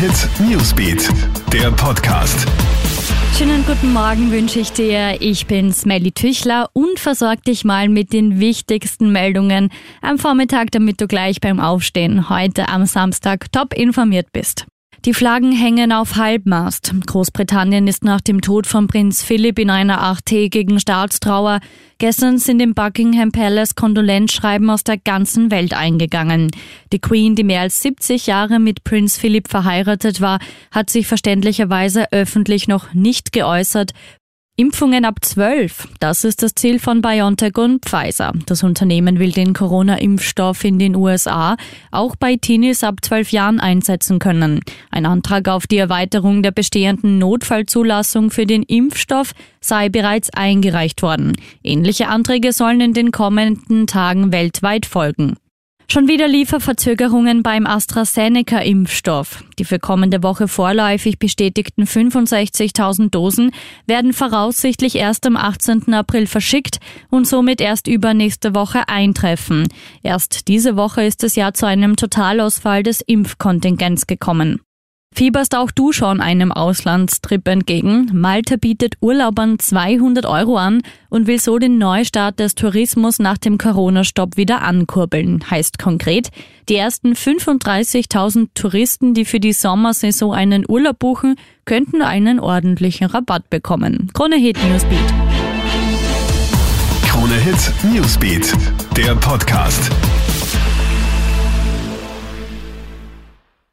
Hit Newsbeat, der Podcast. Schönen guten Morgen wünsche ich dir. Ich bin Smelly Tüchler und versorge dich mal mit den wichtigsten Meldungen am Vormittag, damit du gleich beim Aufstehen heute am Samstag top informiert bist. Die Flaggen hängen auf Halbmast. Großbritannien ist nach dem Tod von Prinz Philipp in einer achttägigen Staatstrauer. Gestern sind im Buckingham Palace Kondolenzschreiben aus der ganzen Welt eingegangen. Die Queen, die mehr als 70 Jahre mit Prinz Philipp verheiratet war, hat sich verständlicherweise öffentlich noch nicht geäußert, Impfungen ab 12. Das ist das Ziel von BioNTech und Pfizer. Das Unternehmen will den Corona-Impfstoff in den USA auch bei Teenies ab 12 Jahren einsetzen können. Ein Antrag auf die Erweiterung der bestehenden Notfallzulassung für den Impfstoff sei bereits eingereicht worden. Ähnliche Anträge sollen in den kommenden Tagen weltweit folgen. Schon wieder Lieferverzögerungen beim AstraZeneca-Impfstoff. Die für kommende Woche vorläufig bestätigten 65.000 Dosen werden voraussichtlich erst am 18. April verschickt und somit erst übernächste Woche eintreffen. Erst diese Woche ist es ja zu einem Totalausfall des Impfkontingents gekommen. Fieberst auch du schon einem Auslandstrip entgegen? Malta bietet Urlaubern 200 Euro an und will so den Neustart des Tourismus nach dem Corona-Stopp wieder ankurbeln. Heißt konkret, die ersten 35.000 Touristen, die für die Sommersaison einen Urlaub buchen, könnten einen ordentlichen Rabatt bekommen. Krone Hit Newsbeat. Krone Hit Newsbeat, der Podcast.